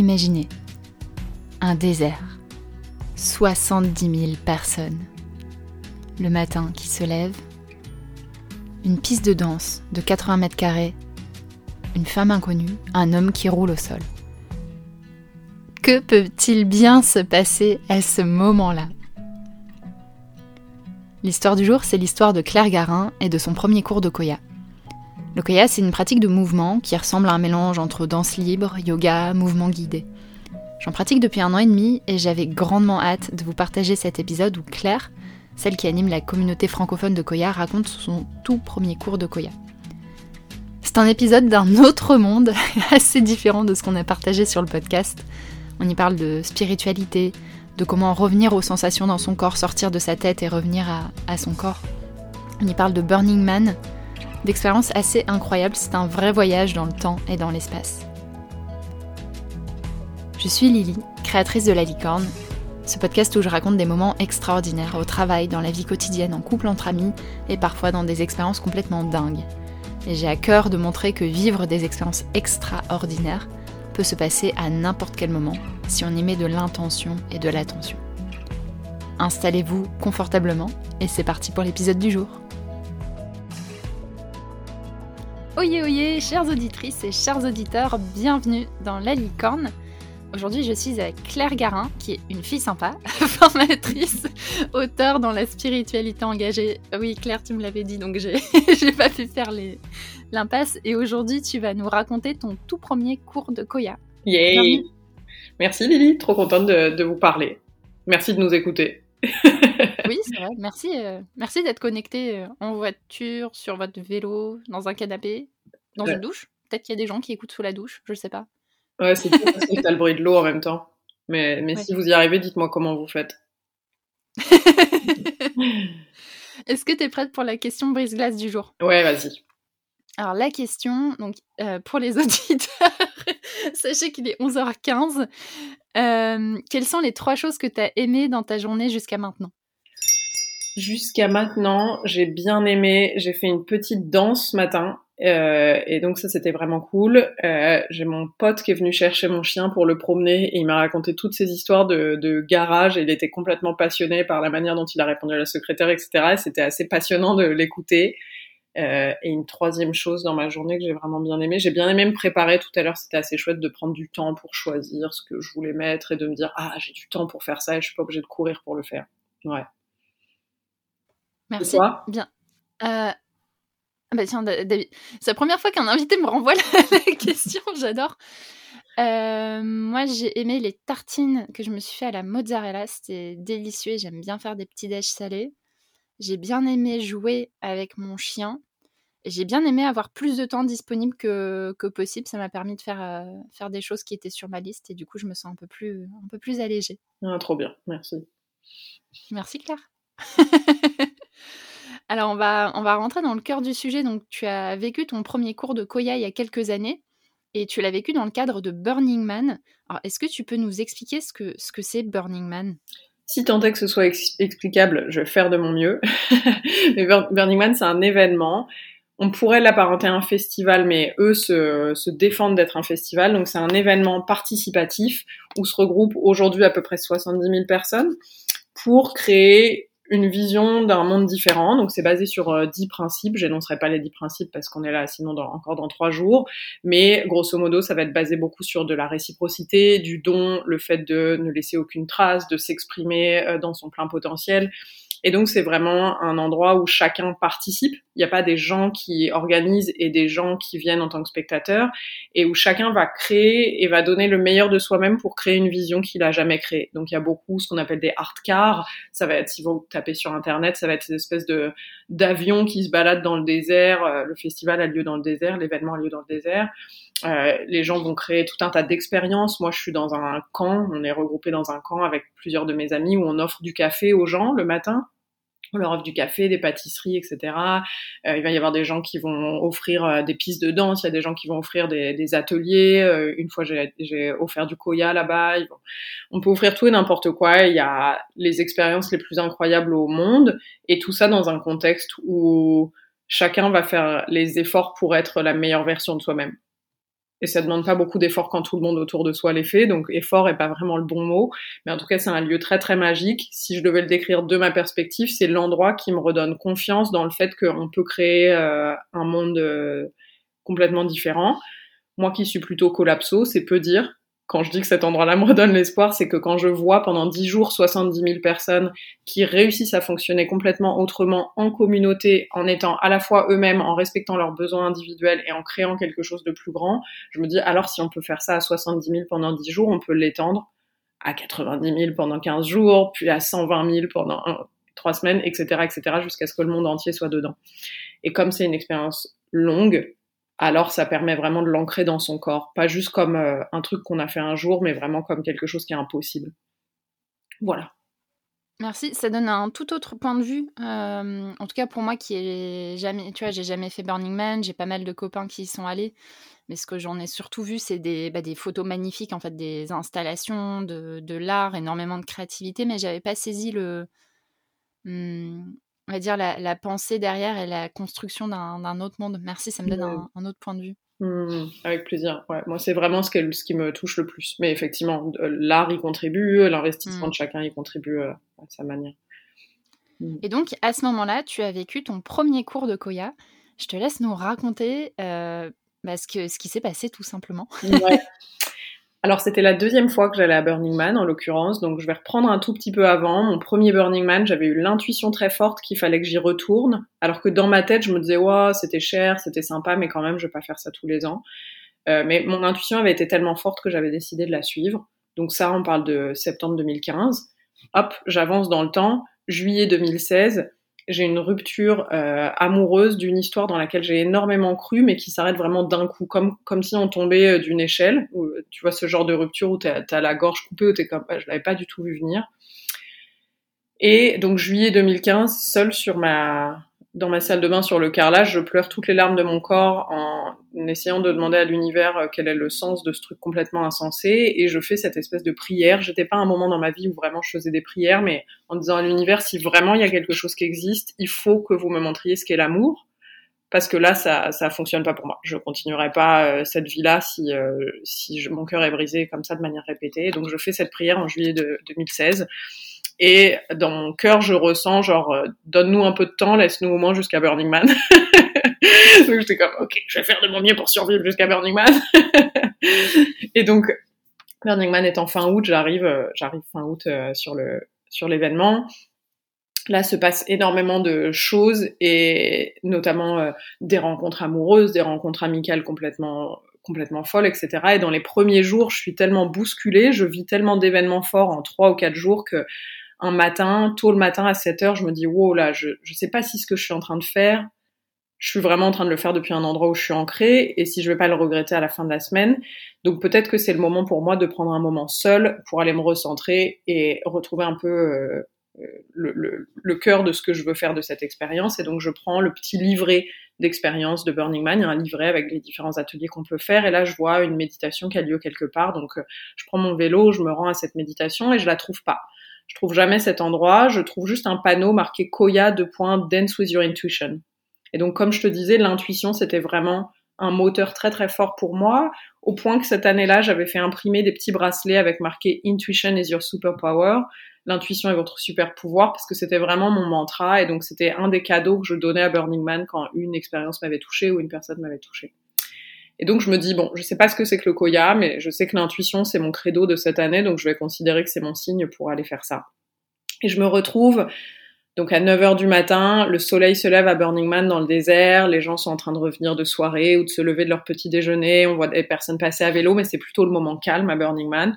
Imaginez. Un désert, 70 000 personnes, le matin qui se lève, une piste de danse de 80 mètres carrés, une femme inconnue, un homme qui roule au sol. Que peut-il bien se passer à ce moment-là? L'histoire du jour, c'est l'histoire de Claire Garin et de son premier cours de Koya. Le Koya, c'est une pratique de mouvement qui ressemble à un mélange entre danse libre, yoga, mouvement guidé. J'en pratique depuis un an et demi et j'avais grandement hâte de vous partager cet épisode où Claire, celle qui anime la communauté francophone de Koya, raconte son tout premier cours de Koya. C'est un épisode d'un autre monde, assez différent de ce qu'on a partagé sur le podcast. On y parle de spiritualité, de comment revenir aux sensations dans son corps, sortir de sa tête et revenir à, à son corps. On y parle de Burning Man, d'expériences assez incroyables, c'est un vrai voyage dans le temps et dans l'espace. Je suis Lily, créatrice de La Licorne, ce podcast où je raconte des moments extraordinaires au travail, dans la vie quotidienne, en couple entre amis et parfois dans des expériences complètement dingues. Et j'ai à cœur de montrer que vivre des expériences extraordinaires peut se passer à n'importe quel moment si on y met de l'intention et de l'attention. Installez-vous confortablement et c'est parti pour l'épisode du jour. Oyez oyez, chères auditrices et chers auditeurs, bienvenue dans La Licorne. Aujourd'hui, je suis avec Claire Garin, qui est une fille sympa, formatrice, auteure dans la spiritualité engagée. Oui, Claire, tu me l'avais dit, donc j'ai pas pu faire l'impasse. Et aujourd'hui, tu vas nous raconter ton tout premier cours de Koya. Yay Merci Lily, trop contente de, vous parler. Merci de nous écouter. oui, c'est vrai. Merci, euh, merci d'être connecté euh, en voiture, sur votre vélo, dans un canapé, dans une douche. Peut-être qu'il y a des gens qui écoutent sous la douche, je sais pas. Ouais, c'est parce que t'as le bruit de l'eau en même temps. Mais, mais si vous y arrivez, dites-moi comment vous faites. Est-ce que tu es prête pour la question brise-glace du jour? Ouais, vas-y. Alors la question, donc euh, pour les auditeurs, sachez qu'il est 11h15. Euh, quelles sont les trois choses que tu as aimées dans ta journée jusqu'à maintenant? Jusqu'à maintenant, j'ai bien aimé. J'ai fait une petite danse ce matin euh, et donc ça c'était vraiment cool. Euh, j'ai mon pote qui est venu chercher mon chien pour le promener et il m'a raconté toutes ces histoires de, de, garage et il était complètement passionné par la manière dont il a répondu à la secrétaire, etc. Et c'était assez passionnant de l'écouter. Euh, et une troisième chose dans ma journée que j'ai vraiment bien aimé, j'ai bien aimé me préparer tout à l'heure. C'était assez chouette de prendre du temps pour choisir ce que je voulais mettre et de me dire ah j'ai du temps pour faire ça et je suis pas obligée de courir pour le faire. Ouais. Merci. Bien. Euh, ah bah tiens, David, c'est la première fois qu'un invité me renvoie la, question, j'adore. Euh, moi, j'ai aimé les tartines que je me suis fait à la mozzarella, c'était délicieux. J'aime bien faire des petits déj salés. J'ai bien aimé jouer avec mon chien. J'ai bien aimé avoir plus de temps disponible que, que possible. Ça m'a permis de faire, euh, faire des choses qui étaient sur ma liste et du coup, je me sens un peu plus, un peu plus allégée. Ah, trop bien, merci. Merci Claire. Alors, on va, rentrer dans le cœur du sujet. Donc, tu as vécu ton premier cours de Koya il y a quelques années et tu l'as vécu dans le cadre de Burning Man. Alors, est-ce que tu peux nous expliquer ce que ce que c'est Burning Man? Si tant est que ce soit explicable, je vais faire de mon mieux. Burning Man, c'est un événement. On pourrait l'apparenter à un festival, mais eux se, se défendent d'être un festival. Donc c'est un événement participatif où se regroupent aujourd'hui à peu près 70 000 personnes pour créer une vision d'un monde différent. Donc c'est basé sur euh, dix principes. J'énoncerai pas les dix principes parce qu'on est là sinon encore dans trois jours. Mais grosso modo, ça va être basé beaucoup sur de la réciprocité, du don, le fait de ne laisser aucune trace, de s'exprimer euh, dans son plein potentiel. Et donc c'est vraiment un endroit où chacun participe. Il n'y a pas des gens qui organisent et des gens qui viennent en tant que spectateurs, et où chacun va créer et va donner le meilleur de soi-même pour créer une vision qu'il a jamais créée. Donc il y a beaucoup ce qu'on appelle des art cars. Ça va être, si vous tapez sur internet, ça va être ces espèces de d'avions qui se baladent dans le désert. Euh, le festival a lieu dans le désert, l'événement a lieu dans le désert. Euh, les gens vont créer tout un tas d'expériences. Moi, je suis dans un camp, on est regroupé dans un camp avec plusieurs de mes amis où on offre du café aux gens le matin. On leur offre du café, des pâtisseries, etc. Euh, il va y avoir des gens qui vont offrir euh, des pistes de danse, il y a des gens qui vont offrir des, des ateliers. Euh, une fois, j'ai offert du koya là-bas. On peut offrir tout et n'importe quoi. Il y a les expériences les plus incroyables au monde et tout ça dans un contexte où chacun va faire les efforts pour être la meilleure version de soi-même. Et ça demande pas beaucoup d'efforts quand tout le monde autour de soi les fait. Donc effort est pas vraiment le bon mot, mais en tout cas c'est un lieu très très magique. Si je devais le décrire de ma perspective, c'est l'endroit qui me redonne confiance dans le fait qu'on peut créer euh, un monde euh, complètement différent. Moi qui suis plutôt collapso, c'est peu dire quand je dis que cet endroit-là me redonne l'espoir, c'est que quand je vois pendant 10 jours 70 000 personnes qui réussissent à fonctionner complètement autrement en communauté, en étant à la fois eux-mêmes, en respectant leurs besoins individuels et en créant quelque chose de plus grand, je me dis alors si on peut faire ça à 70 000 pendant 10 jours, on peut l'étendre à 90 000 pendant 15 jours, puis à 120 000 pendant 3 semaines, etc., etc., jusqu'à ce que le monde entier soit dedans. Et comme c'est une expérience longue, alors ça permet vraiment de l'ancrer dans son corps, pas juste comme euh, un truc qu'on a fait un jour, mais vraiment comme quelque chose qui est impossible. Voilà. Merci, ça donne un tout autre point de vue. Euh, en tout cas pour moi qui ai jamais, tu vois, j'ai jamais fait Burning Man, j'ai pas mal de copains qui y sont allés, mais ce que j'en ai surtout vu, c'est des, bah, photos magnifiques, en fait, des installations, de, de l'art, énormément de créativité, mais j'avais pas saisi le, hmm, on va dire, la, pensée derrière et la construction d'un autre monde. Merci, ça me donne un, autre point de vue. Mmh, avec plaisir. Ouais, moi, c'est vraiment ce, ce, qui me touche le plus. Mais effectivement, l'art y contribue, l'investissement mmh. de chacun y contribue euh, à sa manière. Mmh. Et donc, à ce moment-là, tu as vécu ton premier cours de Koya. Je te laisse nous raconter euh, bah, ce, que, ce qui s'est passé tout simplement. Ouais. Alors c'était la deuxième fois que j'allais à Burning Man en l'occurrence, donc je vais reprendre un tout petit peu avant. Mon premier Burning Man, j'avais eu l'intuition très forte qu'il fallait que j'y retourne, alors que dans ma tête je me disais ouais c'était cher, c'était sympa, mais quand même je vais pas faire ça tous les ans. Euh, mais mon intuition avait été tellement forte que j'avais décidé de la suivre. Donc ça on parle de septembre 2015. Hop, j'avance dans le temps, juillet 2016 j'ai une rupture euh, amoureuse d'une histoire dans laquelle j'ai énormément cru, mais qui s'arrête vraiment d'un coup, comme comme si on tombait euh, d'une échelle. Où, tu vois ce genre de rupture où t'as as la gorge coupée, où t'es comme, je l'avais pas du tout vu venir. Et donc juillet 2015, seule sur ma dans ma salle de bain sur le carrelage, je pleure toutes les larmes de mon corps en essayant de demander à l'univers euh, quel est le sens de ce truc complètement insensé. Et je fais cette espèce de prière. J'étais pas un moment dans ma vie où vraiment je faisais des prières, mais en disant à l'univers, si vraiment il y a quelque chose qui existe, il faut que vous me montriez ce qu'est l'amour. Parce que là, ça, ça fonctionne pas pour moi. Je continuerai pas euh, cette vie-là si, euh, si mon cœur est brisé comme ça de manière répétée. Donc, je fais cette prière en juillet de 2016. Et dans mon cœur, je ressens genre, euh, donne-nous un peu de temps, laisse-nous au moins jusqu'à Burning Man. donc j'étais comme, ok, je vais faire de mon mieux pour survivre jusqu'à Burning Man. et donc, Burning Man étant fin août, j'arrive, euh, j'arrive fin août euh, sur le sur l'événement. Là se passe énormément de choses et notamment des rencontres amoureuses, des rencontres amicales complètement complètement folles, etc. Et dans les premiers jours, je suis tellement bousculée, je vis tellement d'événements forts en trois ou quatre jours que un matin, tôt le matin à 7 heures, je me dis, wow, là, je, je sais pas si ce que je suis en train de faire, je suis vraiment en train de le faire depuis un endroit où je suis ancrée et si je vais pas le regretter à la fin de la semaine. Donc peut-être que c'est le moment pour moi de prendre un moment seul pour aller me recentrer et retrouver un peu euh, le, le, le, cœur de ce que je veux faire de cette expérience. Et donc je prends le petit livret d'expérience de Burning Man, un livret avec les différents ateliers qu'on peut faire. Et là, je vois une méditation qui a lieu quelque part. Donc euh, je prends mon vélo, je me rends à cette méditation et je la trouve pas. Je trouve jamais cet endroit. Je trouve juste un panneau marqué Koya de point Dance with your intuition. Et donc, comme je te disais, l'intuition, c'était vraiment un moteur très très fort pour moi, au point que cette année-là, j'avais fait imprimer des petits bracelets avec marqué Intuition is your superpower. L'intuition est votre super pouvoir, parce que c'était vraiment mon mantra, et donc c'était un des cadeaux que je donnais à Burning Man quand une expérience m'avait touché ou une personne m'avait touché. Et donc je me dis bon, je sais pas ce que c'est que le koya, mais je sais que l'intuition c'est mon credo de cette année, donc je vais considérer que c'est mon signe pour aller faire ça. Et je me retrouve donc à 9h du matin, le soleil se lève à Burning Man dans le désert, les gens sont en train de revenir de soirée ou de se lever de leur petit déjeuner, on voit des personnes passer à vélo, mais c'est plutôt le moment calme à Burning Man.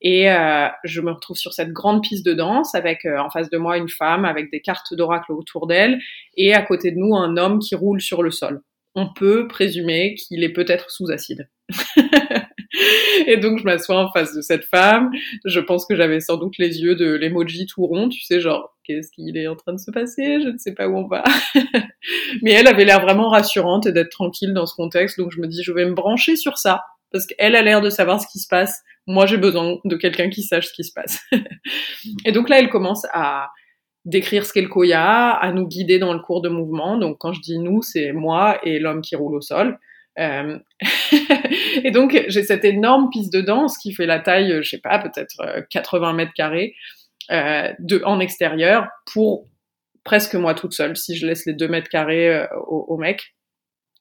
Et euh, je me retrouve sur cette grande piste de danse avec euh, en face de moi une femme avec des cartes d'oracle autour d'elle et à côté de nous un homme qui roule sur le sol on peut présumer qu'il est peut-être sous acide. et donc je m'assois en face de cette femme. Je pense que j'avais sans doute les yeux de l'emoji tout rond, tu sais, genre qu'est-ce qu'il est en train de se passer? Je ne sais pas où on va. Mais elle avait l'air vraiment rassurante et d'être tranquille dans ce contexte, donc je me dis je vais me brancher sur ça parce qu'elle a l'air de savoir ce qui se passe. Moi j'ai besoin de quelqu'un qui sache ce qui se passe. et donc là elle commence à d'écrire ce qu'est le koya, à nous guider dans le cours de mouvement. Donc quand je dis nous, c'est moi et l'homme qui roule au sol. Euh, et donc j'ai cette énorme piste de danse qui fait la taille, je sais pas, peut-être 80 mètres carrés de, en extérieur pour presque moi toute seule si je laisse les 2 mètres carrés au, au mec.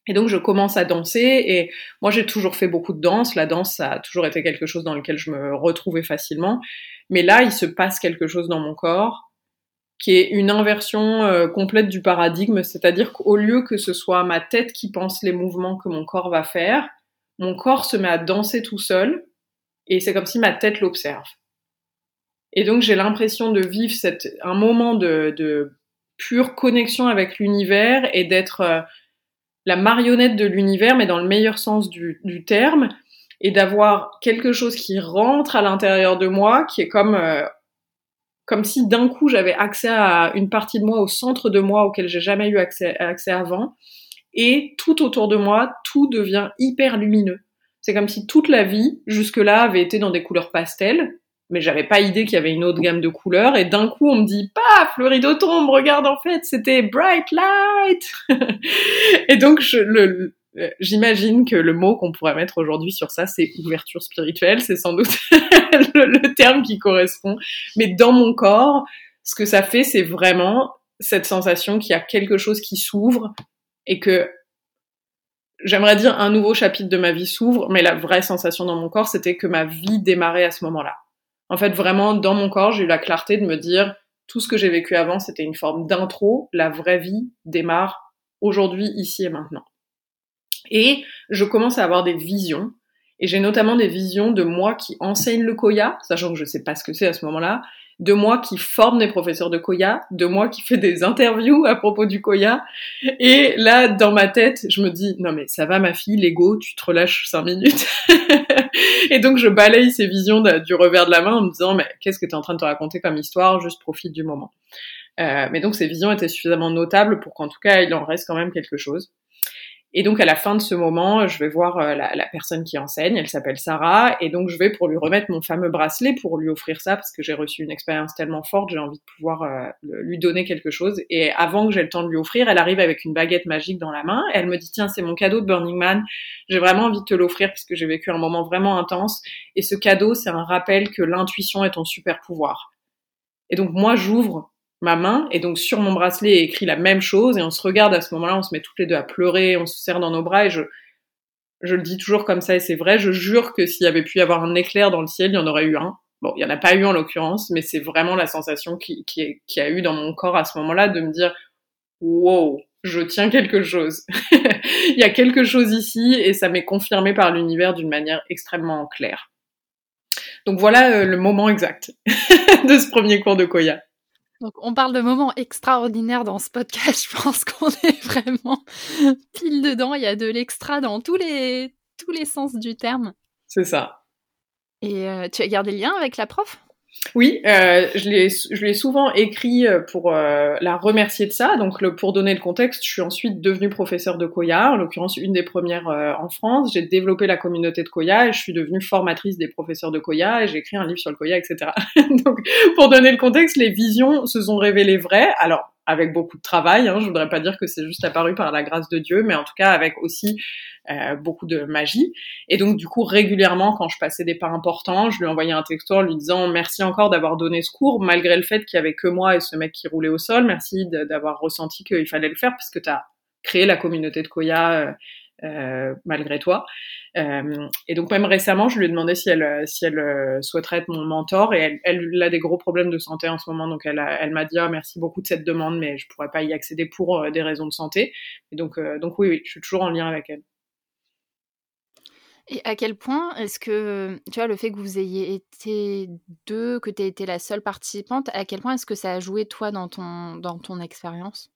Et donc je commence à danser et moi j'ai toujours fait beaucoup de danse. La danse ça a toujours été quelque chose dans lequel je me retrouvais facilement. Mais là il se passe quelque chose dans mon corps qui est une inversion euh, complète du paradigme, c'est-à-dire qu'au lieu que ce soit ma tête qui pense les mouvements que mon corps va faire, mon corps se met à danser tout seul et c'est comme si ma tête l'observe. Et donc j'ai l'impression de vivre cette, un moment de, de pure connexion avec l'univers et d'être euh, la marionnette de l'univers, mais dans le meilleur sens du, terme, et d'avoir quelque chose qui rentre à l'intérieur de moi, qui est comme euh, comme si d'un coup j'avais accès à une partie de moi au centre de moi auquel j'ai jamais eu accès, avant, et tout autour de moi, tout devient hyper lumineux. C'est comme si toute la vie, jusque-là, avait été dans des couleurs pastel, mais j'avais pas idée qu'il y avait une autre gamme de couleurs. Et d'un coup on me dit paf le rideau tombe regarde en fait c'était bright light. Et donc je, le, j'imagine que le mot qu'on pourrait mettre aujourd'hui sur ça c'est ouverture spirituelle c'est sans doute le, le, terme qui correspond mais dans mon corps ce que ça fait c'est vraiment cette sensation qu'il y a quelque chose qui s'ouvre et que j'aimerais dire un nouveau chapitre de ma vie s'ouvre mais la vraie sensation dans mon corps c'était que ma vie démarrait à ce moment-là en fait, vraiment, dans mon corps, j'ai eu la clarté de me dire, tout ce que j'ai vécu avant, c'était une forme d'intro. La vraie vie démarre aujourd'hui, ici et maintenant. Et je commence à avoir des visions. Et j'ai notamment des visions de moi qui enseigne le Koya, sachant que je sais pas ce que c'est à ce moment-là, de moi qui forme des professeurs de Koya, de moi qui fait des interviews à propos du Koya. Et là, dans ma tête, je me dis, non mais ça va ma fille, l'ego, tu te relâches cinq minutes. et donc je balaye ces visions du revers de la main en me disant mais qu'est-ce que tu es en train de te raconter comme histoire? Juste profite du moment. Euh, mais donc ces visions étaient suffisamment notables pour qu'en tout cas il en reste quand même quelque chose. Et donc à la fin de ce moment, je vais voir euh, la, personne qui enseigne, elle s'appelle Sarah, et donc je vais pour lui remettre mon fameux bracelet pour lui offrir ça parce que j'ai reçu une expérience tellement forte, j'ai envie de pouvoir euh, lui donner quelque chose. Et avant que j'ai le temps de lui offrir, elle arrive avec une baguette magique dans la main, elle me dit tiens c'est mon cadeau de Burning Man, j'ai vraiment envie de te l'offrir parce que j'ai vécu un moment vraiment intense, et ce cadeau c'est un rappel que l'intuition est ton super pouvoir. Et donc moi j'ouvre ma main et donc sur mon bracelet est écrit la même chose et on se regarde à ce moment-là, on se met toutes les deux à pleurer, on se serre dans nos bras et je je le dis toujours comme ça et c'est vrai, je jure que s'il y avait pu y avoir un éclair dans le ciel, il y en aurait eu un. Bon, il y en a pas eu en l'occurrence, mais c'est vraiment la sensation qui, qui, qui a eu dans mon corps à ce moment-là de me dire wow, je tiens quelque chose. il y a quelque chose ici et ça m'est confirmé par l'univers d'une manière extrêmement claire. Donc voilà euh, le moment exact de ce premier cours de Koya. Donc, on parle de moments extraordinaires dans ce podcast. Je pense qu'on est vraiment pile dedans. Il y a de l'extra dans tous les, tous les sens du terme. C'est ça. Et euh, tu as gardé le lien avec la prof? Oui, euh, je l'ai souvent écrit euh, pour euh, la remercier de ça. Donc, le, pour donner le contexte, je suis ensuite devenue professeure de Koya, en l'occurrence une des premières euh, en France. J'ai développé la communauté de Koya et je suis devenue formatrice des professeurs de Koya et j'ai écrit un livre sur le Koya, etc. donc, pour donner le contexte, les visions se sont révélées vraies. Alors, avec beaucoup de travail. Hein. Je voudrais pas dire que c'est juste apparu par la grâce de Dieu, mais en tout cas avec aussi euh, beaucoup de magie. Et donc du coup régulièrement, quand je passais des pas importants, je lui envoyais un texto en lui disant merci encore d'avoir donné ce cours, malgré le fait qu'il y avait que moi et ce mec qui roulait au sol. Merci d'avoir ressenti qu'il fallait le faire parce que tu as créé la communauté de Koya. Euh, euh, malgré toi. Euh, et donc même récemment, je lui ai demandé si elle, si euh, souhaiterait être mon mentor et elle, a des gros problèmes de santé en ce moment, donc elle, m'a dit oh, merci beaucoup de cette demande, mais je pourrais pas y accéder pour des raisons de santé. Donc, oui, je suis toujours en lien avec elle. Et à quel point est-ce que, tu vois, le fait que vous ayez été deux, que tu aies été la seule participante, à quel point est-ce que ça a joué, toi, dans ton, dans ton expérience?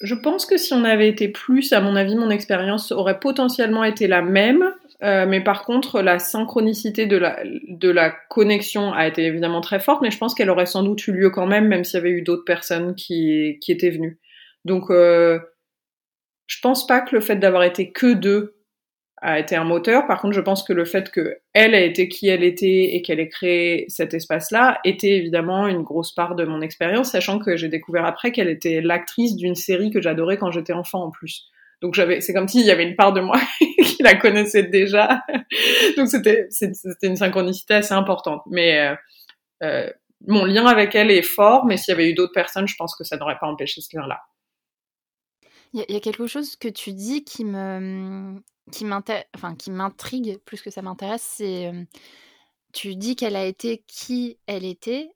Je pense que si on avait été plus, à mon avis, mon expérience aurait potentiellement été la même. Euh, mais par contre, la synchronicité de la, de la connexion a été évidemment très forte, mais je pense qu'elle aurait sans doute eu lieu quand même, même s'il y avait eu d'autres personnes qui, qui étaient venues. Donc, euh, je pense pas que le fait d'avoir été que deux a été un moteur. Par contre, je pense que le fait que elle a été qui elle était et qu'elle ait créé cet espace-là était évidemment une grosse part de mon expérience, sachant que j'ai découvert après qu'elle était l'actrice d'une série que j'adorais quand j'étais enfant en plus. Donc j'avais, c'est comme s'il y avait une part de moi qui la connaissait déjà. Donc c'était, c'était une synchronicité assez importante. Mais euh, euh, mon lien avec elle est fort, mais s'il y avait eu d'autres personnes, je pense que ça n'aurait pas empêché ce lien-là. Il y, a quelque chose que tu dis qui me, qui enfin m'intrigue plus que ça m'intéresse, c'est euh, tu dis qu'elle a été qui elle était,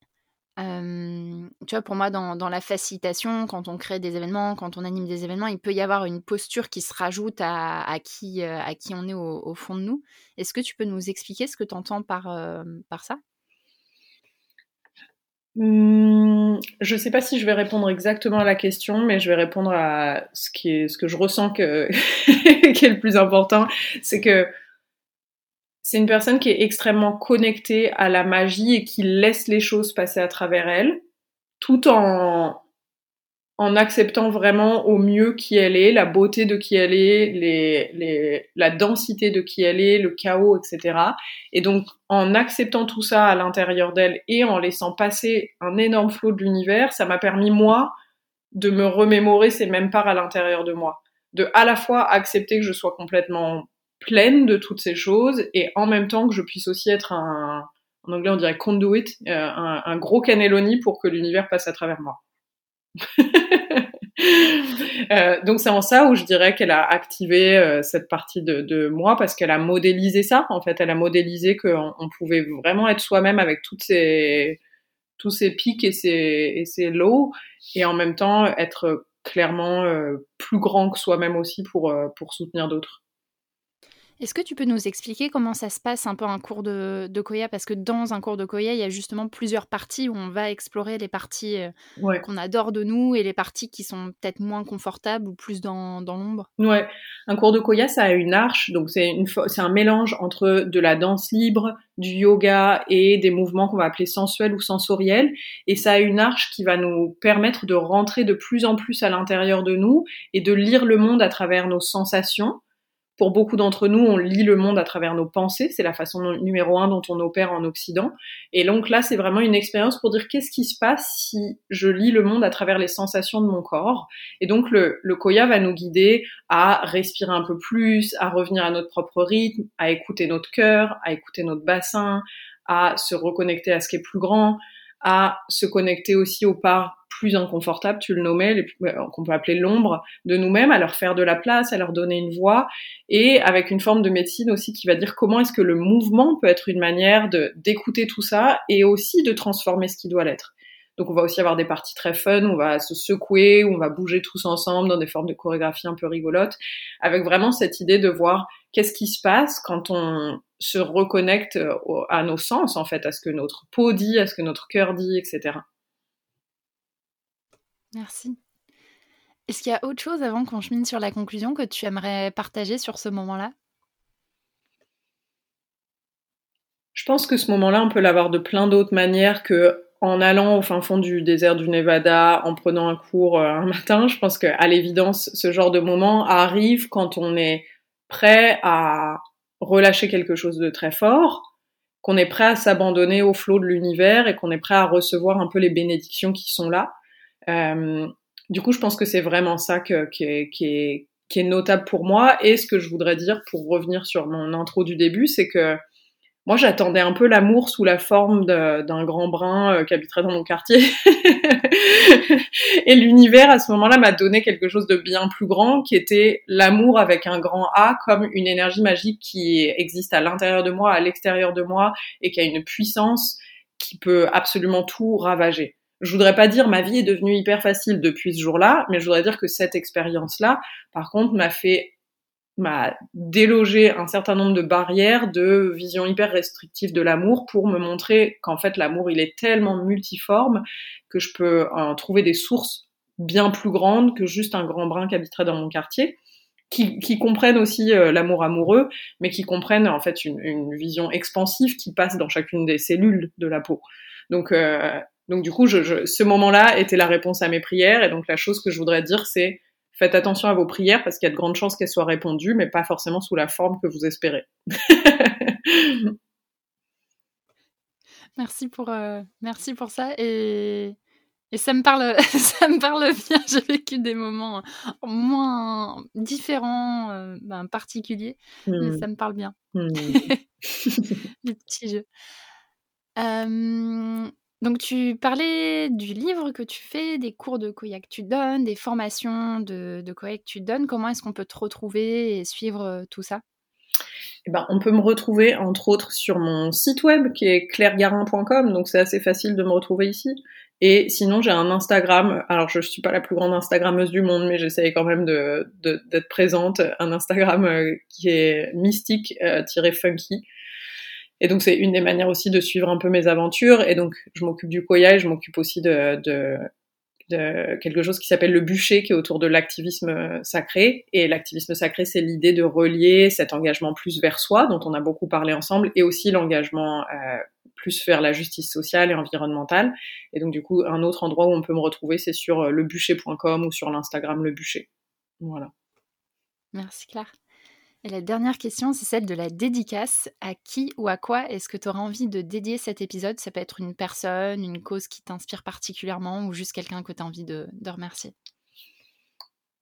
tu vois, pour moi, dans, la facilitation, quand on crée des événements, quand on anime des événements, il peut y avoir une posture qui se rajoute à, qui, à qui on est au, fond de nous. Est-ce que tu peux nous expliquer ce que tu entends par, par ça? Mmh, Je ne sais pas si je vais répondre exactement à la question, mais je vais répondre à ce, qui est, ce que je ressens que, qui est le plus important. C'est que c'est une personne qui est extrêmement connectée à la magie et qui laisse les choses passer à travers elle, tout en, en acceptant vraiment au mieux qui elle est, la beauté de qui elle est, les, les, la densité de qui elle est, le chaos, etc. Et donc, en acceptant tout ça à l'intérieur d'elle et en laissant passer un énorme flot de l'univers, ça m'a permis, moi, de me remémorer ces mêmes parts à l'intérieur de moi. De à la fois accepter que je sois complètement pleine de toutes ces choses et en même temps que je puisse aussi être un, en anglais on dirait conduit, euh, un, gros cannelloni pour que l'univers passe à travers moi. Euh, donc c'est en ça où je dirais qu'elle a activé euh, cette partie de, moi parce qu'elle a modélisé ça. En fait, elle a modélisé qu'on on pouvait vraiment être soi-même avec toutes ces tous ces pics et ces et ces lows et en même temps être clairement euh, plus grand que soi-même aussi pour pour soutenir d'autres. Est-ce que tu peux nous expliquer comment ça se passe un peu un cours de, Koya? Parce que dans un cours de Koya, il y a justement plusieurs parties où on va explorer les parties euh, qu'on adore de nous et les parties qui sont peut-être moins confortables ou plus dans, l'ombre. Ouais, un cours de Koya, ça a une arche, donc c'est un mélange entre de la danse libre, du yoga et des mouvements qu'on va appeler sensuels ou sensoriels. Et ça a une arche qui va nous permettre de rentrer de plus en plus à l'intérieur de nous et de lire le monde à travers nos sensations pour beaucoup d'entre nous, on lit le monde à travers nos pensées. C'est la façon numéro un dont on opère en Occident. Et donc là, c'est vraiment une expérience pour dire qu'est-ce qui se passe si je lis le monde à travers les sensations de mon corps. Et donc le, le Koya va nous guider à respirer un peu plus, à revenir à notre propre rythme, à écouter notre cœur, à écouter notre bassin, à se reconnecter à ce qui est plus grand, à se connecter aussi aux parts plus inconfortables, tu le nommais, qu'on peut appeler l'ombre de nous-mêmes, à leur faire de la place, à leur donner une voix, et avec une forme de médecine aussi qui va dire comment est-ce que le mouvement peut être une manière d'écouter tout ça et aussi de transformer ce qui doit l'être. Donc on va aussi avoir des parties très fun, on va se secouer, on va bouger tous ensemble dans des formes de chorégraphie un peu rigolotes, avec vraiment cette idée de voir qu'est-ce qui se passe quand on se reconnecte euh, à nos sens, en fait, à ce que notre peau dit, à ce que notre cœur dit, etc. Merci. Est-ce qu'il y a autre chose avant qu'on chemine sur la conclusion que tu aimerais partager sur ce moment-là? Je pense que ce moment-là, on peut l'avoir de plein d'autres manières que en allant au fin fond du désert du Nevada, en prenant un cours euh, un matin. Je pense qu'à l'évidence, ce genre de moment arrive quand on est prêt à relâcher quelque chose de très fort, qu'on est prêt à s'abandonner au flot de l'univers et qu'on est prêt à recevoir un peu les bénédictions qui sont là. Euh, du coup, je pense que c'est vraiment ça que, qui, est, notable pour moi. Et ce que je voudrais dire pour revenir sur mon intro du début, c'est que moi, j'attendais un peu l'amour sous la forme d'un grand brin euh, qui habiterait dans mon quartier. et l'univers, à ce moment-là, m'a donné quelque chose de bien plus grand, qui était l'amour avec un grand A, comme une énergie magique qui existe à l'intérieur de moi, à l'extérieur de moi, et qui a une puissance qui peut absolument tout ravager. Je voudrais pas dire ma vie est devenue hyper facile depuis ce jour-là, mais je voudrais dire que cette expérience-là, par contre, m'a fait m'a délogé un certain nombre de barrières de vision hyper restrictive de l'amour pour me montrer qu'en fait l'amour il est tellement multiforme que je peux en trouver des sources bien plus grandes que juste un grand brin qui habiterait dans mon quartier qui, qui comprennent aussi euh, l'amour amoureux mais qui comprennent en fait une, une, vision expansive qui passe dans chacune des cellules de la peau. Donc euh, donc du coup je, je, ce moment-là était la réponse à mes prières et donc la chose que je voudrais dire c'est faites attention à vos prières parce qu'il y a de grandes chances qu'elles soient répondues, mais pas forcément sous la forme que vous espérez. merci, pour, euh, merci pour ça. Et, Et ça me parle, ça me parle bien. J'ai vécu des moments moins différents, euh, ben, particuliers, mais Mmh. ça me parle bien. Mmh. Les petits jeux. Euh, donc tu parlais du livre que tu fais, des cours de Koya que tu donnes, des formations de, de que tu donnes. Comment est-ce qu'on peut te retrouver et suivre euh, tout ça? Eh ben, on peut me retrouver entre autres sur mon site web qui est clairegarin.com, donc c'est assez facile de me retrouver ici. Et sinon, j'ai un Instagram. Alors, je suis pas la plus grande Instagrammeuse du monde, mais j'essaye quand même d'être présente. Un Instagram euh, qui est mystique-funky. Et donc, c'est une des manières aussi de suivre un peu mes aventures. Et donc, je m'occupe du koya et je m'occupe aussi de, quelque chose qui s'appelle le bûcher, qui est autour de l'activisme euh, sacré. Et l'activisme sacré, c'est l'idée de relier cet engagement plus vers soi, dont on a beaucoup parlé ensemble, et aussi l'engagement euh, plus vers la justice sociale et environnementale. Et donc, du coup, un autre endroit où on peut me retrouver, c'est sur euh, lebûcher.com ou sur l'Instagram Le Bûcher. Voilà. Merci Claire. Et la dernière question, c'est celle de la dédicace. À qui ou à quoi est-ce que tu auras envie de dédier cet épisode? Ça peut être une personne, une cause qui t'inspire particulièrement ou juste quelqu'un que tu as envie de, remercier?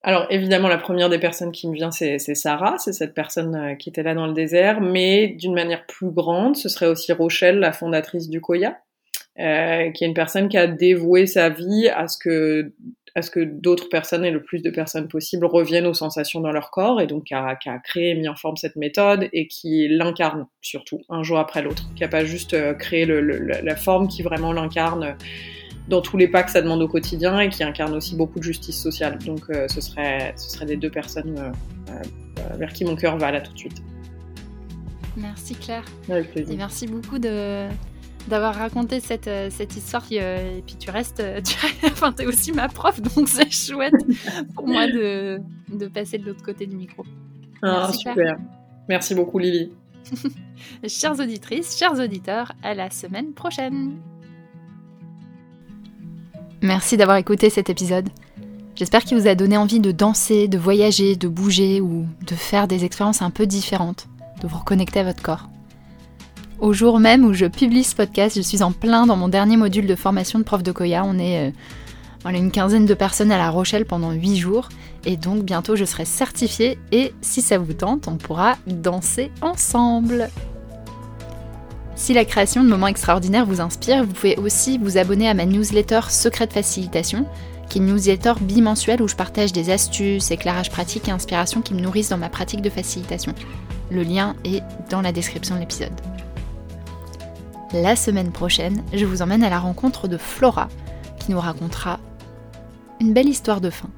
Alors évidemment, la première des personnes qui me vient, c'est c'est Sarah, c'est cette personne euh, qui était là dans le désert, mais d'une manière plus grande, ce serait aussi Rochelle, la fondatrice du Koya, euh, qui est une personne qui a dévoué sa vie à ce que à ce que d'autres personnes et le plus de personnes possible reviennent aux sensations dans leur corps et donc qui a, qui a créé et mis en forme cette méthode et qui l'incarne surtout un jour après l'autre, qui a pas juste euh, créé le, le, la forme, qui vraiment l'incarne dans tous les pas que ça demande au quotidien et qui incarne aussi beaucoup de justice sociale. Donc euh, ce, serait, ce serait les deux personnes euh, euh, vers qui mon cœur va là tout de suite. Merci Claire. Avec Et plaisir. merci beaucoup de d'avoir raconté cette, euh, cette histoire euh, et puis tu restes euh, tu enfin t'es aussi ma prof donc c'est chouette pour moi de, de passer de l'autre côté du micro Ah, Merci, Claire. super. Merci beaucoup Lily. chères auditrices chers auditeurs à la semaine prochaine merci d'avoir écouté cet épisode j'espère qu'il vous a donné envie de danser de voyager de bouger ou de faire des expériences un peu différentes de vous reconnecter à votre corps au jour même où je publie ce podcast, je suis en plein dans mon dernier module de formation de prof de Koya. On est euh, une quinzaine de personnes à La Rochelle pendant 8 jours. Et donc bientôt je serai certifiée et si ça vous tente, on pourra danser ensemble. Si la création de moments extraordinaires vous inspire, vous pouvez aussi vous abonner à ma newsletter Secret de Facilitation, qui est une newsletter bimensuelle où je partage des astuces, éclairages pratiques et inspirations qui me nourrissent dans ma pratique de facilitation. Le lien est dans la description de l'épisode. La semaine prochaine, je vous emmène à la rencontre de Flora, qui nous racontera une belle histoire de fin.